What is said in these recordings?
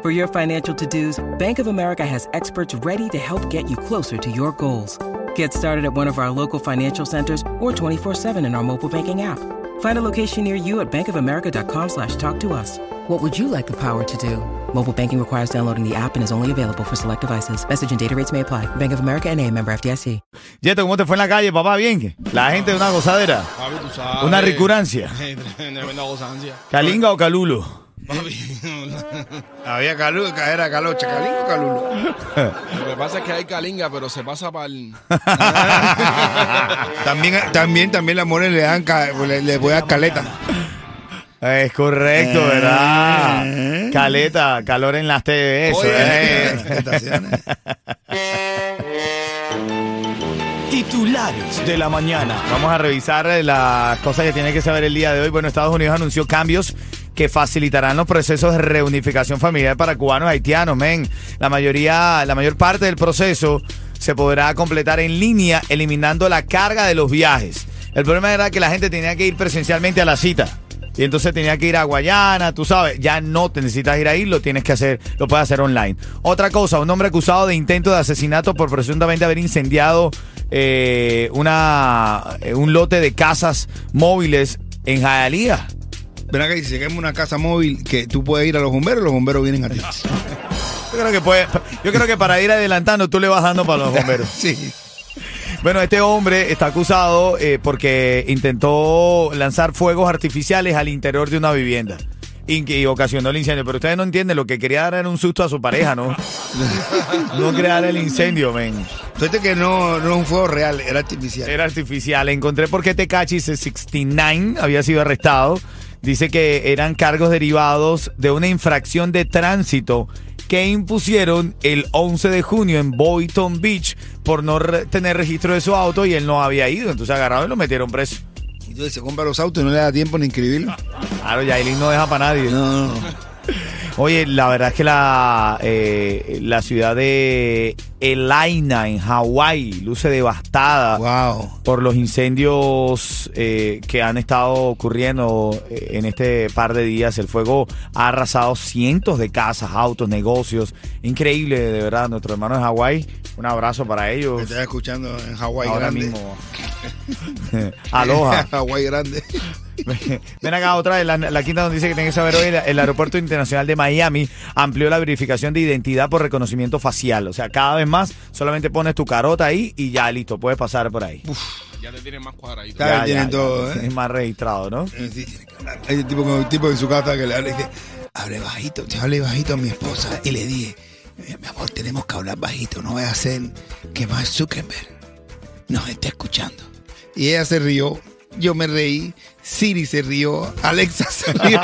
For your financial to dos, Bank of America has experts ready to help get you closer to your goals. Get started at one of our local financial centers or 24-7 in our mobile banking app. Find a location near you at bankofamerica.com slash talk to us. What would you like the power to do? Mobile banking requires downloading the app and is only available for select devices. Message and data rates may apply. Bank of America and a member FDIC. Yeto, ¿cómo te fue en la calle, papá? Bien. La gente de una gozadera. Papi, tú. Una recurancia. Gozancia. ¿Calinga o Calulo? Había calulo, era calocha, calingo o calulo. lo que pasa es que hay calinga, pero se pasa para el. También, también, también las mujeres le dan, ca- le, le voy a caleta. Es correcto, ¿verdad? Caleta, calor en las TV, eso, Oye, eh. Titulares de la mañana. Vamos a revisar eh, las cosas que tiene que saber el día de hoy. Bueno, Estados Unidos anunció cambios que facilitarán los procesos de reunificación familiar para cubanos haitianos, men. La mayoría, la mayor parte del proceso se podrá completar en línea, eliminando la carga de los viajes. El problema era que la gente tenía que ir presencialmente a la cita. Y entonces tenía que ir a Guayana, tú sabes, ya no te necesitas ir ahí, lo tienes que hacer, lo puedes hacer online. Otra cosa, un hombre acusado de intento de asesinato por presuntamente haber incendiado eh, una, eh, un lote de casas móviles en Hialeah. Ven acá y si quema una casa móvil que tú puedes ir a los bomberos, los bomberos vienen a ti. Yo creo que puede, yo creo que para ir adelantando tú le vas dando para los bomberos. Sí. Bueno, este hombre está acusado eh, porque intentó lanzar fuegos artificiales al interior de una vivienda y, ocasionó el incendio. Pero ustedes no entienden, lo que quería dar era un susto a su pareja, ¿no? no crear el incendio, men. Fíjate que no, no es un fuego real, era artificial. Era artificial. Encontré por qué Tecachi 69 había sido arrestado. Dice que eran cargos derivados de una infracción de tránsito que impusieron el 11 de junio en Boynton Beach por no re- tener registro de su auto y él no había ido. Entonces agarraron y lo metieron preso. Y entonces se compra los autos y no le da tiempo ni inscribirlo. Claro, Yailin no deja para nadie. No, no, no. Oye, la verdad es que la, eh, la ciudad de Elaina en Hawái luce devastada. Wow. por los incendios eh, que han estado ocurriendo eh, en este par de días. El fuego ha arrasado cientos de casas, autos, negocios. Increíble, de verdad. Nuestros hermanos de Hawái, un abrazo para Me ellos. estás escuchando en Hawái Ahora grande. mismo. Aloha. Hawái grande. Ven acá otra vez, la, la quinta donde dice que tiene que saber hoy, el, el Aeropuerto Internacional de Miami amplió la verificación de identidad por reconocimiento facial. O sea, cada vez más solamente pones tu carota ahí y ya listo, puedes pasar por ahí. Ya te tienen más cuadradito. Claro, tienen todo, ¿eh? Es más registrado, ¿no? Eh, sí, tiene que hablar. Hay un tipo, un tipo en su casa que le habla y dice, hable bajito, te hable bajito a mi esposa. Y le dije, mi amor, tenemos que hablar bajito, no vaya a ser que más Zuckerberg nos esté escuchando. Y ella se rió, yo me reí, Siri se rió, Alexa se rió.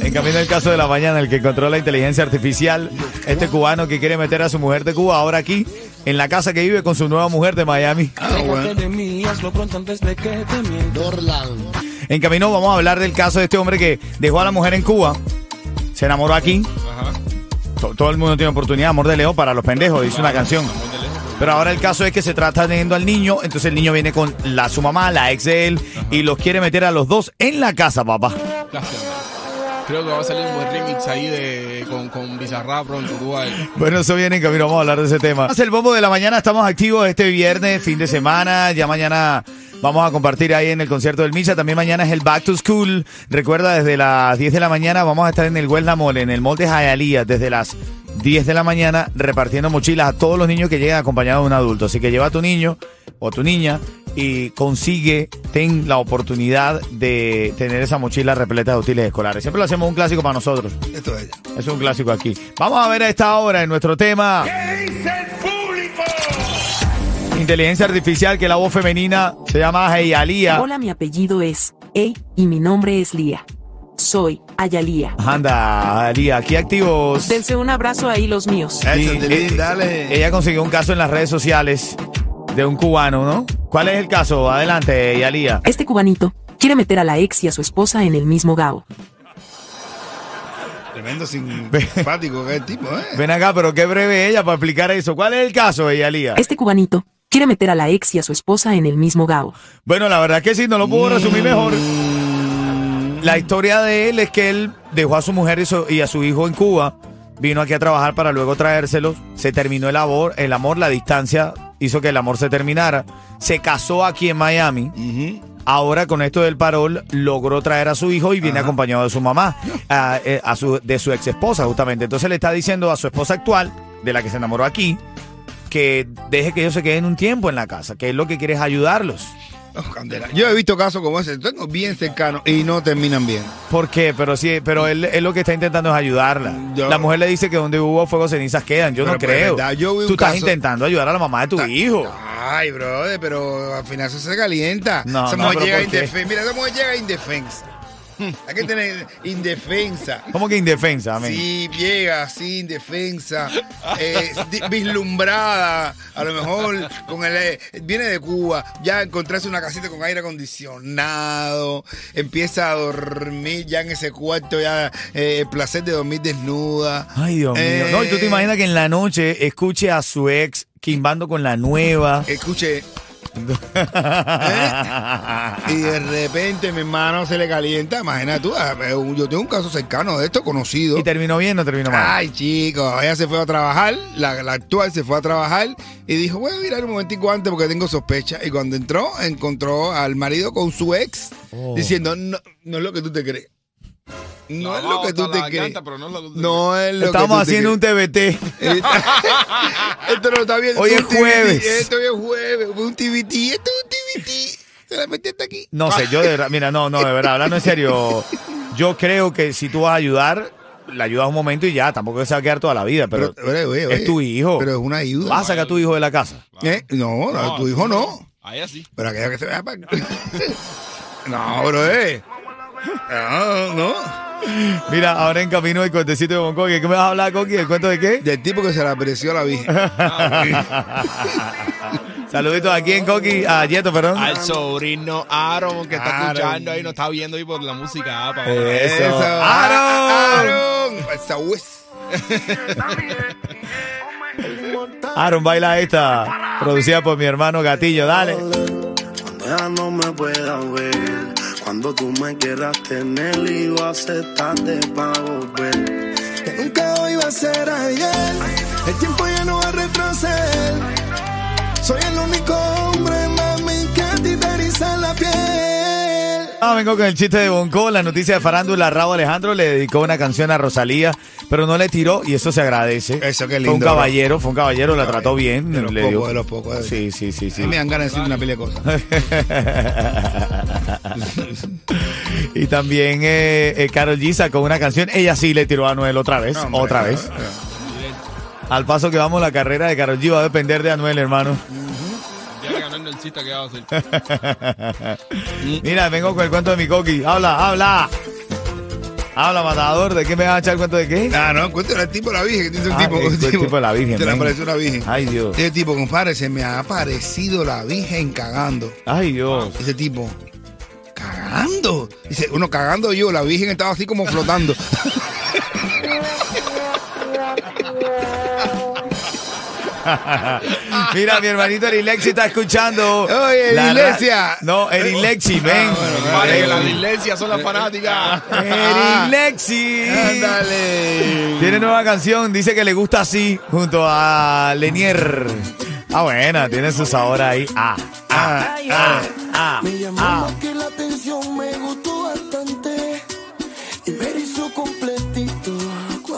En camino el caso de la mañana, el que controla la inteligencia artificial, este cubano que quiere meter a su mujer de Cuba ahora aquí, en la casa que vive con su nueva mujer de Miami. Ah, bueno. En camino vamos a hablar del caso de este hombre que dejó a la mujer en Cuba, se enamoró aquí. To- Todo el mundo tiene oportunidad, amor de Leo para los pendejos, dice una canción. Pero ahora el caso es que se trata teniendo al niño, entonces el niño viene con la su mamá, la ex de él, y los quiere meter a los dos en la casa, papá. Gracias. Creo que va a salir un buen remix ahí de, con, con Bizarrap pronto. Ver. Bueno, eso viene en camino, vamos a hablar de ese tema. Es el bombo de la mañana, estamos activos este viernes, fin de semana, ya mañana vamos a compartir ahí en el concierto del Misa, también mañana es el Back to School, recuerda desde las 10 de la mañana vamos a estar en el Huelna Mall, en el Mall de Hialeah, desde las 10 de la mañana repartiendo mochilas a todos los niños que lleguen acompañados de un adulto, así que lleva a tu niño o a tu niña y consigue, ten la oportunidad de tener esa mochila repleta de útiles escolares. Siempre lo hacemos un clásico para nosotros. Esto es. Es un clásico aquí. Vamos a ver a esta hora en nuestro tema. Inteligencia artificial, que la voz femenina se llama Heialía. Hola, mi apellido es. Hey, y mi nombre es Lía. Soy Ayalía. Anda, Alía, aquí activos. Dense un abrazo ahí los míos. Eso, Sí, Tilín, eh, dale. Ella consiguió un caso en las redes sociales de un cubano, ¿no? ¿Cuál es el caso? Adelante, Yalía. Este cubanito quiere meter a la ex y a su esposa en el mismo gao. Tremendo simpático que es el tipo, ¿eh? Ven acá, pero qué breve ella para explicar eso. ¿Cuál es el caso, Yalía? Este cubanito quiere meter a la ex y a su esposa en el mismo gao. Bueno, la verdad es que sí, no lo puedo resumir mejor. La historia de él es que él dejó a su mujer y, su- y a su hijo en Cuba, vino aquí a trabajar para luego traérselos, se terminó el amor, el amor, la distancia hizo que el amor se terminara, se casó aquí en Miami, ahora con esto del parol logró traer a su hijo y viene acompañado de su mamá, a, eh, a su, de su ex esposa justamente. Entonces le está diciendo a su esposa actual, de la que se enamoró aquí, que deje que ellos se queden un tiempo en la casa, que él lo que quiere es ayudarlos. Oh, candela. Yo he visto casos como ese, tengo bien cercanos y no terminan bien. ¿Por qué? Pero sí, pero él, él lo que está intentando es ayudarla. Yo- la mujer le dice que donde hubo fuego cenizas quedan. Yo no creo. verdad, yo Tú estás caso- intentando ayudar a la mamá de tu hijo. Ay, brother, pero al final eso se calienta. No, esa no, mujer llega indefensa. Mira, esa mujer llega indefensa. Hay que tener indefensa. ¿Cómo que indefensa? men? Sí, llega así, indefensa, eh, vislumbrada, a lo mejor con el, eh, viene de Cuba, ya encontrarse una casita con aire acondicionado, empieza a dormir ya en ese cuarto, ya eh, el placer de dormir desnuda. Ay, Dios Eh, mío. No, y tú te imaginas que en la noche escuche a su ex quimbando con la nueva. Escuche, y de repente mi hermano se le calienta, imagina tú, ah, yo tengo un caso cercano de esto, conocido. ¿Y terminó bien o terminó mal? Ay, chicos, ella se fue a trabajar, la, la actual se fue a trabajar y dijo, voy a mirar un momentico antes porque tengo sospecha. Y cuando entró, encontró al marido con su ex Oh. diciendo, no, no es lo que tú te crees. No es lo que tú te crees. no es lo que tú te No es lo que Estamos haciendo un. TBT. Esto no está bien. Hoy es jueves. Esto es jueves. Un TBT. Esto es un TBT. Se la metiste aquí. No sé, yo de verdad, mira, no, no, de verdad, hablando en serio, yo creo que si tú vas a ayudar, la ayudas un momento y ya, tampoco se va a quedar toda la vida, pero, oye, oye, oye, es tu hijo. Pero es una ayuda. vas a sacar a tu hijo de la casa. ¿Eh? No, no, tu hijo no. A ella sí. Pero aquella que se vea para No, bro, eh. No, no. Mira, ahora en camino el cuentecito de Bonco, ¿qué me vas a hablar, Coqui? ¿El cuento de qué? Del tipo que se le apreció a la Virgen. Saluditos aquí en Coqui, a Yeto, perdón. Al sobrino Aaron que está Aaron. escuchando ahí, nos está viendo ahí por la música. ah, pa' Eso. ¡Aaron! ¡Aaron! Esa hues. Aaron baila esta, producida por mi hermano Gatillo, dale. Cuando ya no me puedas ver, cuando tú me quieras tener y yo aceptarte para volver. Que nunca hoy va a ser ayer, el tiempo ya no va a retroceder. Ah, vengo con el chiste de Bonco, la noticia de farándula, Raúl Alejandro le dedicó una canción a Rosalía, pero no le tiró y eso se agradece. Eso, qué Fue un lindo, caballero, fue un caballero, la trató bien. De los le pocos, de los pocos. de- Sí, sí, sí, sí. A mí me dan ganas de decir una pila de cosas. y también eh, eh, Karol G sacó una canción, ella sí le tiró a Anuel otra vez, No, hombre, otra vez. no. Al paso que vamos, la carrera de Karol G va a depender de Anuel, hermano. Chiste que va a hacer. Mira, vengo con el cuento de mi coqui. Habla, habla. Habla, matador. ¿De qué me vas a echar el cuento de qué? Ah, no, cuéntale al tipo de la Virgen. que Dice un Ah, tipo, el- un el tipo de la Virgen, Se le apareció una Virgen. Ay, Dios. Ese tipo, compadre, se me ha aparecido la Virgen cagando. Ay, Dios. Ese tipo, cagando. Dice, uno cagando yo, la Virgen estaba así como flotando. Mira, mi hermanito Erilexi está escuchando. Oye, Erilexia. No, Erilexi, ven. Vale, que las iglesias son las fanáticas. Erilexi. Ándale. Tiene nueva canción, dice que le gusta así, junto a Lenier. Ah, buena, tiene su sabor ahí. Ah, ah, ah, ah, llamó ah.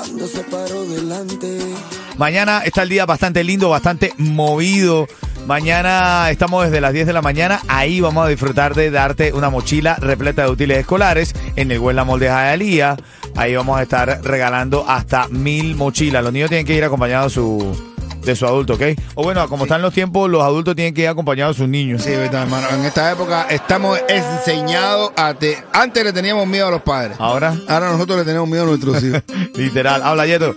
Cuando se paró delante. Mañana está el día bastante lindo, bastante movido. Mañana estamos desde las 10 de la mañana. Ahí vamos a disfrutar de darte una mochila repleta de útiles escolares en el Huela Mall de Hialeah. Ahí vamos a estar regalando hasta mil mochilas. Los niños tienen que ir acompañados de su, de su adulto, ¿ok? O bueno, como están los tiempos, los adultos tienen que ir acompañados de sus niños. Sí, verdad, hermano. En esta época estamos enseñados a... Te... Antes le teníamos miedo a los padres. Ahora, Ahora nosotros le tenemos miedo a nuestros hijos. literal. Habla, Yeto.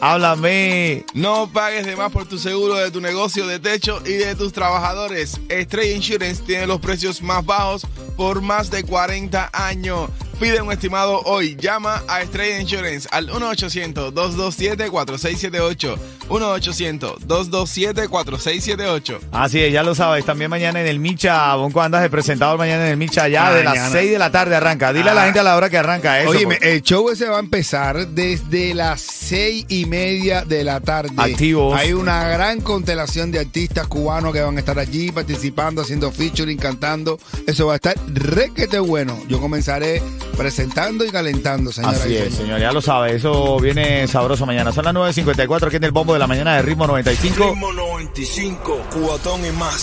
Háblame. No pagues de más por tu seguro de tu negocio de techo y de tus trabajadores. Stray Insurance tiene los precios más bajos por más de 40 años. Pide un estimado hoy. Llama a Stray Insurance al 1-800-227-4678. 1-800-227-4678. Así es, ya lo sabes. También mañana en el Micha, Bonco andas de presentador mañana en el Micha, ya de las Mañana. 6 de la tarde arranca. Dile a la Ah. gente a la hora que arranca eso. Oye, pues. el show ese va a empezar desde las seis y media de la tarde. Activos. Hay una gran constelación de artistas cubanos que van a estar allí participando, haciendo featuring, cantando. Eso va a estar requete bueno. Yo comenzaré presentando y calentando, señora. Así es, señor, ya lo sabe. Eso viene sabroso mañana. Son las 9.54 aquí en el bombo de la mañana de Ritmo 95. Ritmo 95, cubatón y más.